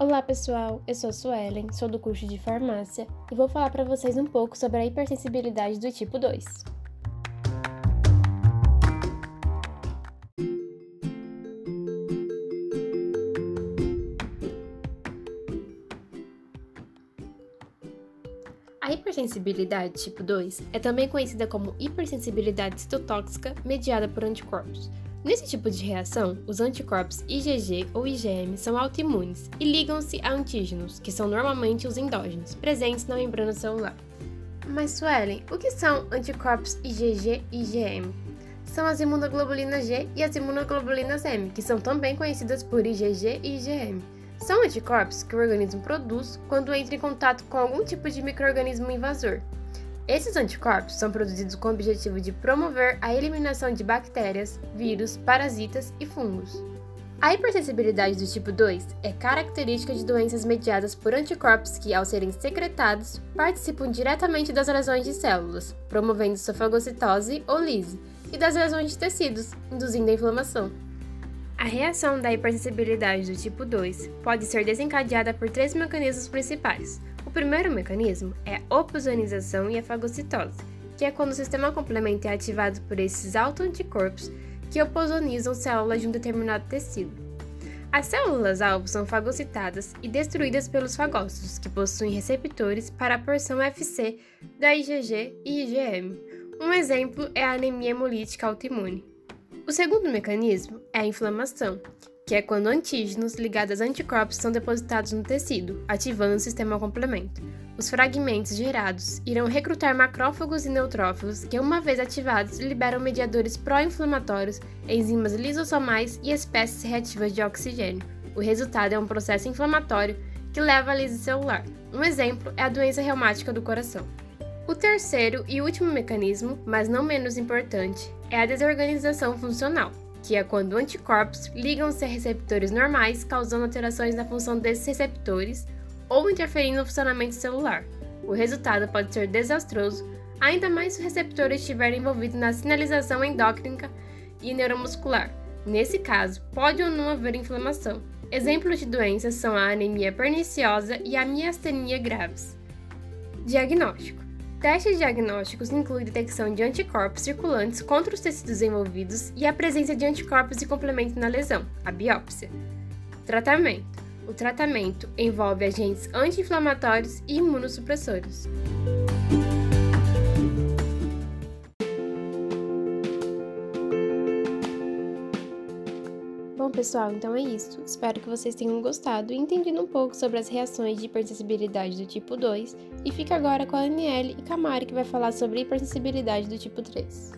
Olá pessoal, eu sou a Suelen, sou do curso de farmácia e vou falar para vocês um pouco sobre a hipersensibilidade do tipo 2. A hipersensibilidade tipo 2 é também conhecida como hipersensibilidade citotóxica mediada por anticorpos. Nesse tipo de reação, os anticorpos IgG ou IgM são autoimunes e ligam-se a antígenos, que são normalmente os endógenos, presentes na membrana celular. Mas, Suelen, o que são anticorpos IgG e IgM? São as imunoglobulinas G e as imunoglobulinas M, que são também conhecidas por IgG e IgM. São anticorpos que o organismo produz quando entra em contato com algum tipo de microorganismo invasor. Esses anticorpos são produzidos com o objetivo de promover a eliminação de bactérias, vírus, parasitas e fungos. A hipersensibilidade do tipo 2 é característica de doenças mediadas por anticorpos que, ao serem secretados, participam diretamente das lesões de células, promovendo sua fagocitose ou lise, e das lesões de tecidos, induzindo a inflamação. A reação da hipersensibilidade do tipo 2 pode ser desencadeada por três mecanismos principais. O primeiro mecanismo é a opsonização e a fagocitose, que é quando o sistema complemento é ativado por esses autoanticorpos que oposonizam células de um determinado tecido. As células-alvo são fagocitadas e destruídas pelos fagócitos, que possuem receptores para a porção FC da IgG e IgM. Um exemplo é a anemia hemolítica autoimune. O segundo mecanismo é a inflamação, que é quando antígenos ligados a anticorpos são depositados no tecido, ativando o sistema complemento. Os fragmentos gerados irão recrutar macrófagos e neutrófilos que, uma vez ativados, liberam mediadores pró-inflamatórios, enzimas lisossomais e espécies reativas de oxigênio. O resultado é um processo inflamatório que leva à lise celular. Um exemplo é a doença reumática do coração. O terceiro e último mecanismo, mas não menos importante, é a desorganização funcional, que é quando anticorpos ligam-se a receptores normais, causando alterações na função desses receptores ou interferindo no funcionamento celular. O resultado pode ser desastroso, ainda mais se o receptor estiver envolvido na sinalização endócrina e neuromuscular. Nesse caso, pode ou não haver inflamação. Exemplos de doenças são a anemia perniciosa e a miastenia graves. Diagnóstico: Testes diagnósticos incluem detecção de anticorpos circulantes contra os tecidos envolvidos e a presença de anticorpos de complemento na lesão, a biópsia. Tratamento: O tratamento envolve agentes anti-inflamatórios e imunossupressores. Bom, pessoal, então é isso. Espero que vocês tenham gostado e entendido um pouco sobre as reações de hipersensibilidade do tipo 2. E fica agora com a Aniele e Camari, que vai falar sobre hipersensibilidade do tipo 3.